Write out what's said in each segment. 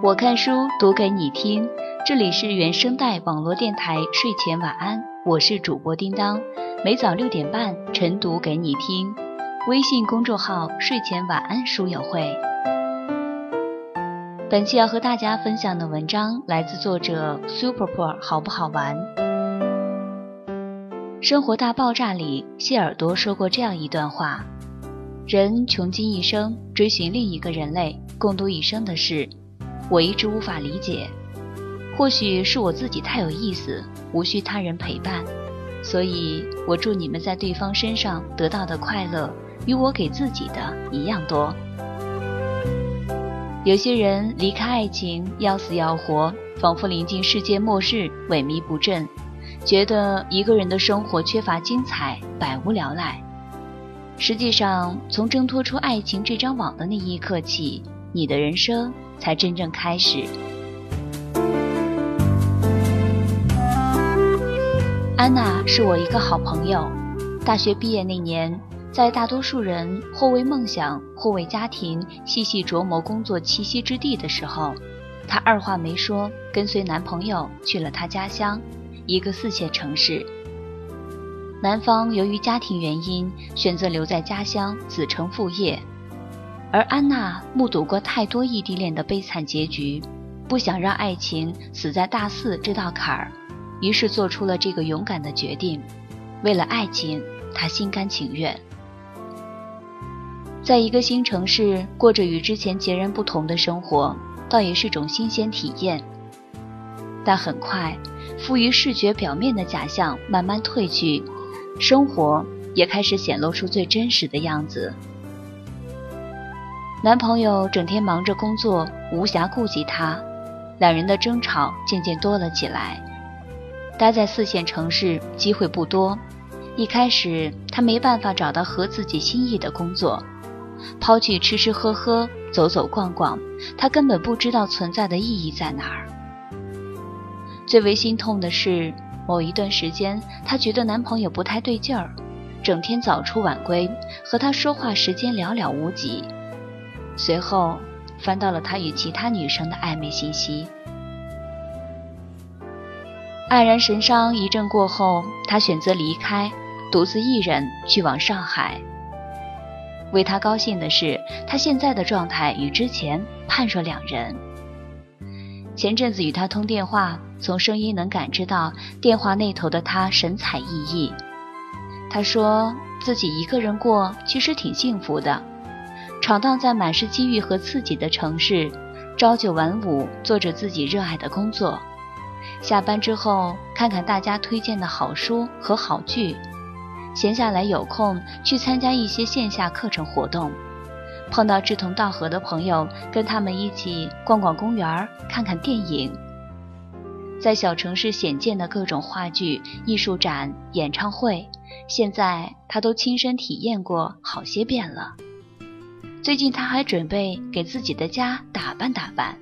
我看书读给你听，这里是原声带网络电台睡前晚安，我是主播叮当，每早六点半晨读给你听。微信公众号睡前晚安书友会。本期要和大家分享的文章来自作者 Superpoor，好不好玩？《生活大爆炸》里，谢耳朵说过这样一段话：人穷尽一生追寻另一个人类共度一生的事。我一直无法理解，或许是我自己太有意思，无需他人陪伴，所以我祝你们在对方身上得到的快乐，与我给自己的一样多。有些人离开爱情要死要活，仿佛临近世界末日，萎靡不振，觉得一个人的生活缺乏精彩，百无聊赖。实际上，从挣脱出爱情这张网的那一刻起，你的人生。才真正开始。安娜是我一个好朋友。大学毕业那年，在大多数人或为梦想，或为家庭细细琢磨工作栖息之地的时候，她二话没说，跟随男朋友去了她家乡，一个四线城市。男方由于家庭原因，选择留在家乡子承父业。而安娜目睹过太多异地恋的悲惨结局，不想让爱情死在大四这道坎儿，于是做出了这个勇敢的决定。为了爱情，她心甘情愿。在一个新城市过着与之前截然不同的生活，倒也是种新鲜体验。但很快，富于视觉表面的假象慢慢褪去，生活也开始显露出最真实的样子。男朋友整天忙着工作，无暇顾及她，两人的争吵渐渐多了起来。待在四线城市机会不多，一开始她没办法找到合自己心意的工作，抛去吃吃喝喝、走走逛逛，她根本不知道存在的意义在哪儿。最为心痛的是，某一段时间，她觉得男朋友不太对劲儿，整天早出晚归，和她说话时间寥寥无几。随后，翻到了他与其他女生的暧昧信息。黯然神伤一阵过后，他选择离开，独自一人去往上海。为他高兴的是，他现在的状态与之前判若两人。前阵子与他通电话，从声音能感知到电话那头的他神采奕奕。他说自己一个人过，其实挺幸福的。闯荡在满是机遇和刺激的城市，朝九晚五，做着自己热爱的工作。下班之后，看看大家推荐的好书和好剧，闲下来有空去参加一些线下课程活动，碰到志同道合的朋友，跟他们一起逛逛公园，看看电影。在小城市显见的各种话剧、艺术展、演唱会，现在他都亲身体验过好些遍了。最近他还准备给自己的家打扮打扮。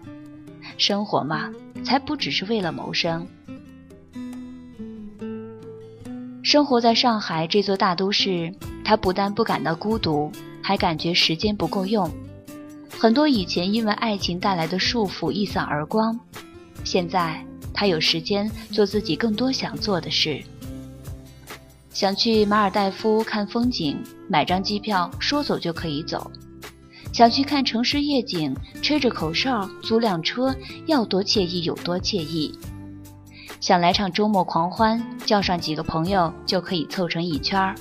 生活嘛，才不只是为了谋生。生活在上海这座大都市，他不但不感到孤独，还感觉时间不够用。很多以前因为爱情带来的束缚一扫而光，现在他有时间做自己更多想做的事。想去马尔代夫看风景，买张机票，说走就可以走。想去看城市夜景，吹着口哨，租辆车，要多惬意有多惬意。想来场周末狂欢，叫上几个朋友就可以凑成一圈儿。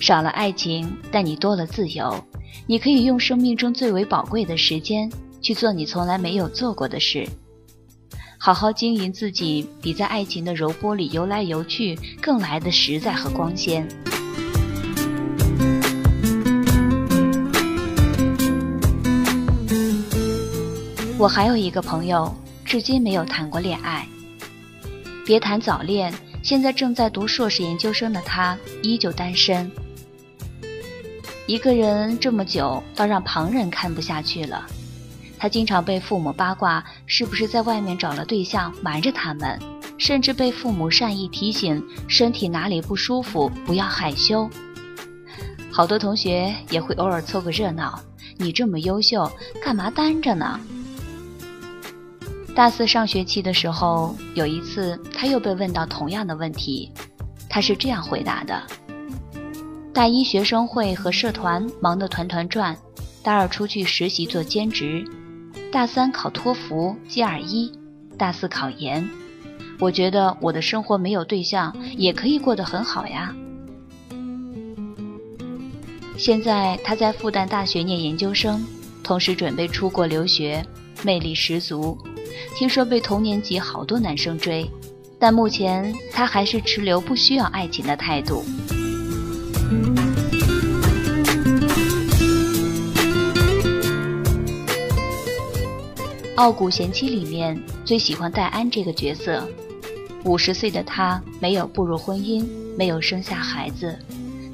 少了爱情，但你多了自由。你可以用生命中最为宝贵的时间去做你从来没有做过的事，好好经营自己，比在爱情的柔波里游来游去更来的实在和光鲜。我还有一个朋友，至今没有谈过恋爱。别谈早恋，现在正在读硕士研究生的他依旧单身。一个人这么久，倒让旁人看不下去了。他经常被父母八卦，是不是在外面找了对象瞒着他们，甚至被父母善意提醒身体哪里不舒服不要害羞。好多同学也会偶尔凑个热闹。你这么优秀，干嘛单着呢？”大四上学期的时候，有一次他又被问到同样的问题，他是这样回答的：“大一学生会和社团忙得团团转，大二出去实习做兼职，大三考托福 GRE，大四考研。我觉得我的生活没有对象也可以过得很好呀。”现在他在复旦大学念研究生，同时准备出国留学，魅力十足。听说被同年级好多男生追，但目前他还是持留不需要爱情的态度。《傲骨贤妻》里面最喜欢戴安这个角色。五十岁的她没有步入婚姻，没有生下孩子，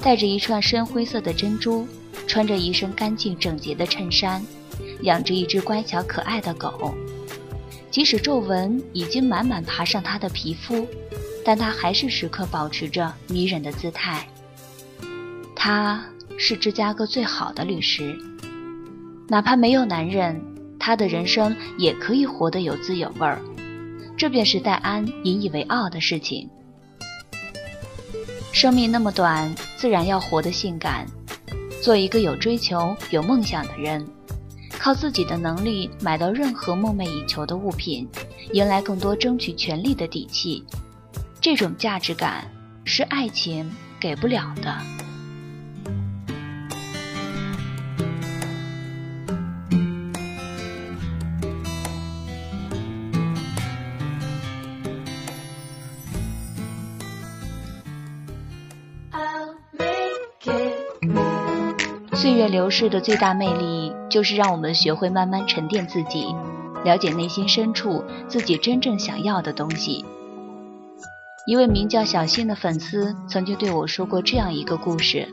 戴着一串深灰色的珍珠，穿着一身干净整洁的衬衫，养着一只乖巧可爱的狗。即使皱纹已经满满爬上她的皮肤，但她还是时刻保持着迷人的姿态。她是芝加哥最好的律师，哪怕没有男人，她的人生也可以活得有滋有味儿。这便是戴安引以为傲的事情。生命那么短，自然要活得性感，做一个有追求、有梦想的人。靠自己的能力买到任何梦寐以求的物品，迎来更多争取权利的底气，这种价值感是爱情给不了的。岁月流逝的最大魅力，就是让我们学会慢慢沉淀自己，了解内心深处自己真正想要的东西。一位名叫小新的粉丝曾经对我说过这样一个故事：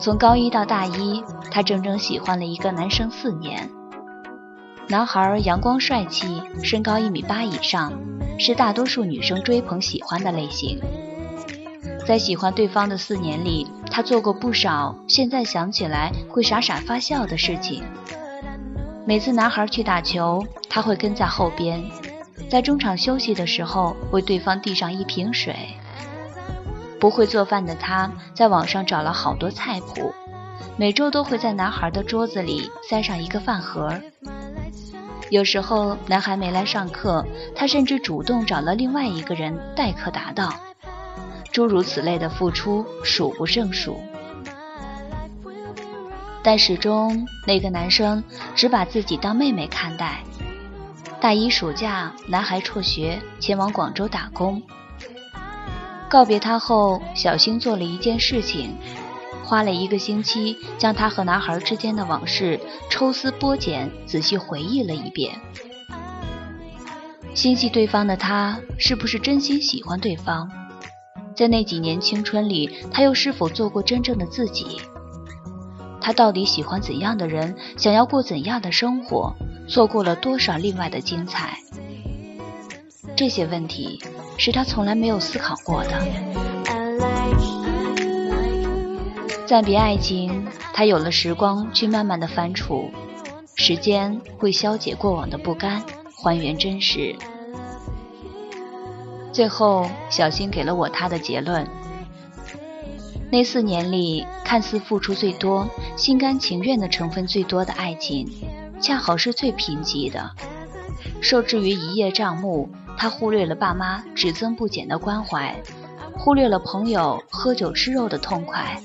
从高一到大一，他整整喜欢了一个男生四年。男孩阳光帅气，身高一米八以上，是大多数女生追捧喜欢的类型。在喜欢对方的四年里，他做过不少现在想起来会傻傻发笑的事情。每次男孩去打球，他会跟在后边，在中场休息的时候为对方递上一瓶水。不会做饭的他，在网上找了好多菜谱，每周都会在男孩的桌子里塞上一个饭盒。有时候男孩没来上课，他甚至主动找了另外一个人代课答到。诸如此类的付出数不胜数，但始终那个男生只把自己当妹妹看待。大一暑假，男孩辍学前往广州打工。告别他后，小星做了一件事情，花了一个星期将他和男孩之间的往事抽丝剥茧，仔细回忆了一遍。心系对方的他，是不是真心喜欢对方？在那几年青春里，他又是否做过真正的自己？他到底喜欢怎样的人？想要过怎样的生活？错过了多少另外的精彩？这些问题是他从来没有思考过的。暂别爱情，他有了时光去慢慢的反刍，时间会消解过往的不甘，还原真实。最后，小新给了我他的结论：那四年里，看似付出最多、心甘情愿的成分最多的爱情，恰好是最贫瘠的。受制于一叶障目，他忽略了爸妈只增不减的关怀，忽略了朋友喝酒吃肉的痛快，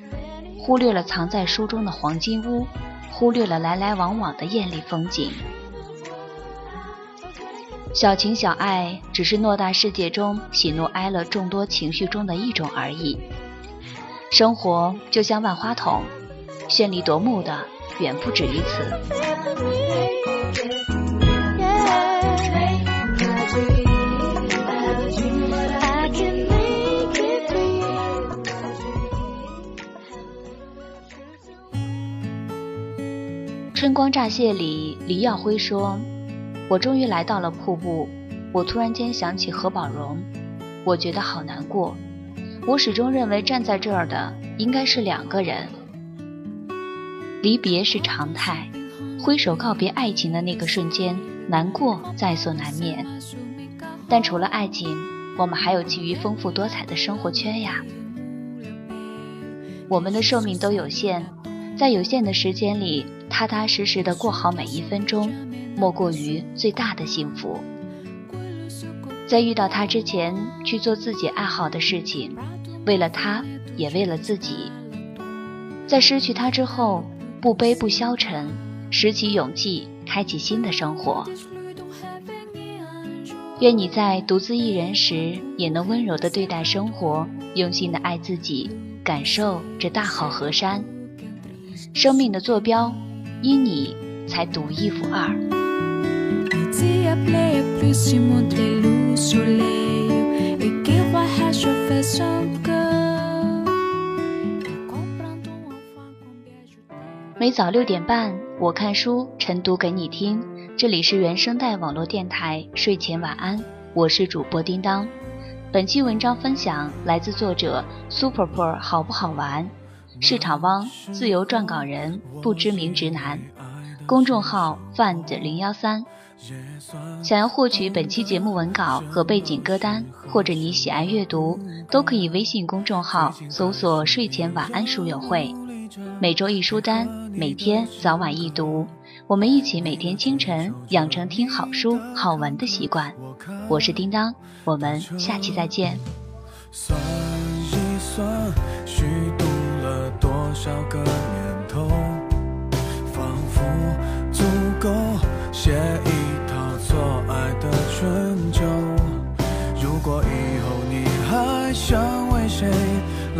忽略了藏在书中的黄金屋，忽略了来来往往的艳丽风景。小情小爱只是偌大世界中喜怒哀乐众多情绪中的一种而已。生活就像万花筒，绚丽夺目的远不止于此。春光乍泄里，黎耀辉说。我终于来到了瀑布，我突然间想起何宝荣，我觉得好难过。我始终认为站在这儿的应该是两个人。离别是常态，挥手告别爱情的那个瞬间，难过在所难免。但除了爱情，我们还有其余丰富多彩的生活圈呀。我们的寿命都有限，在有限的时间里，踏踏实实的过好每一分钟，莫过于最大的幸福。在遇到他之前，去做自己爱好的事情，为了他，也为了自己。在失去他之后，不悲不消沉，拾起勇气，开启新的生活。愿你在独自一人时，也能温柔的对待生活，用心的爱自己，感受这大好河山。生命的坐标，因你才独一无二。每早六点半，我看书，晨读给你听。这里是原声带网络电台，睡前晚安，我是主播叮当。本期文章分享来自作者 Super 好不好玩？市场汪自由撰稿人不知名直男，公众号 find 零幺三。想要获取本期节目文稿和背景歌单，或者你喜爱阅读，都可以微信公众号搜索“睡前晚安书友会”，每周一书单，每天早晚一读。我们一起每天清晨养成听好书好文的习惯。我是叮当，我们下期再见。算一算，虚度了多少个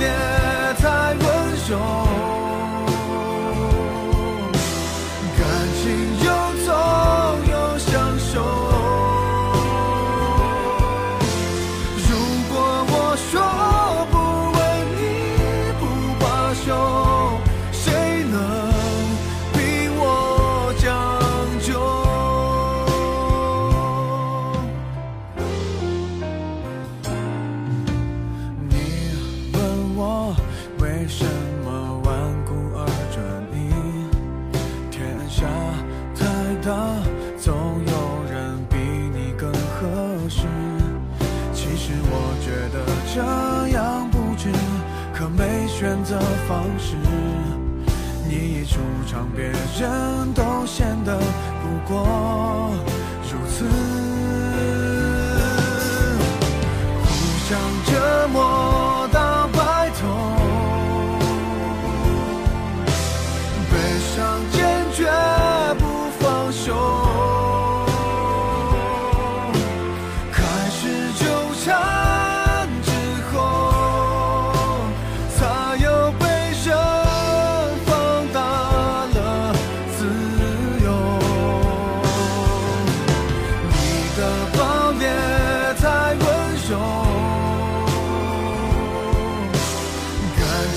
Yeah. 为什么顽固而执迷？天下太大，总有人比你更合适。其实我觉得这样不值，可没选择方式。你一出场，别人都显得不过如此，互相折磨。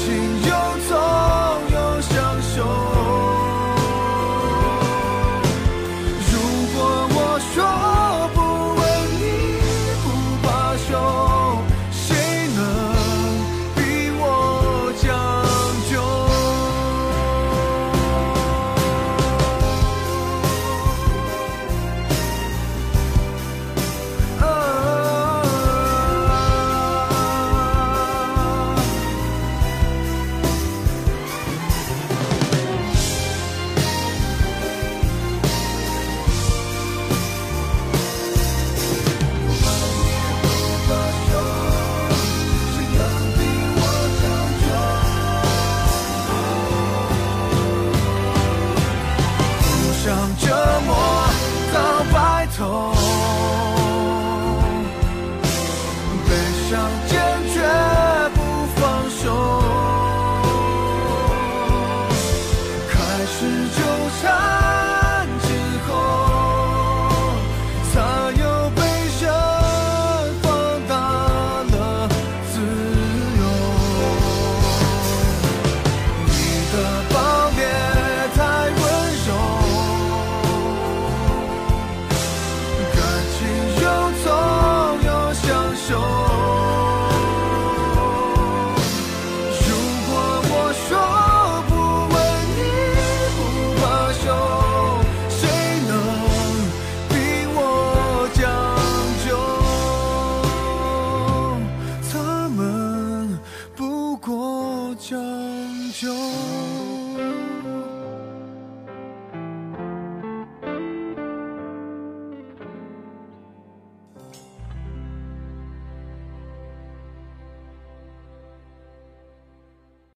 watching you.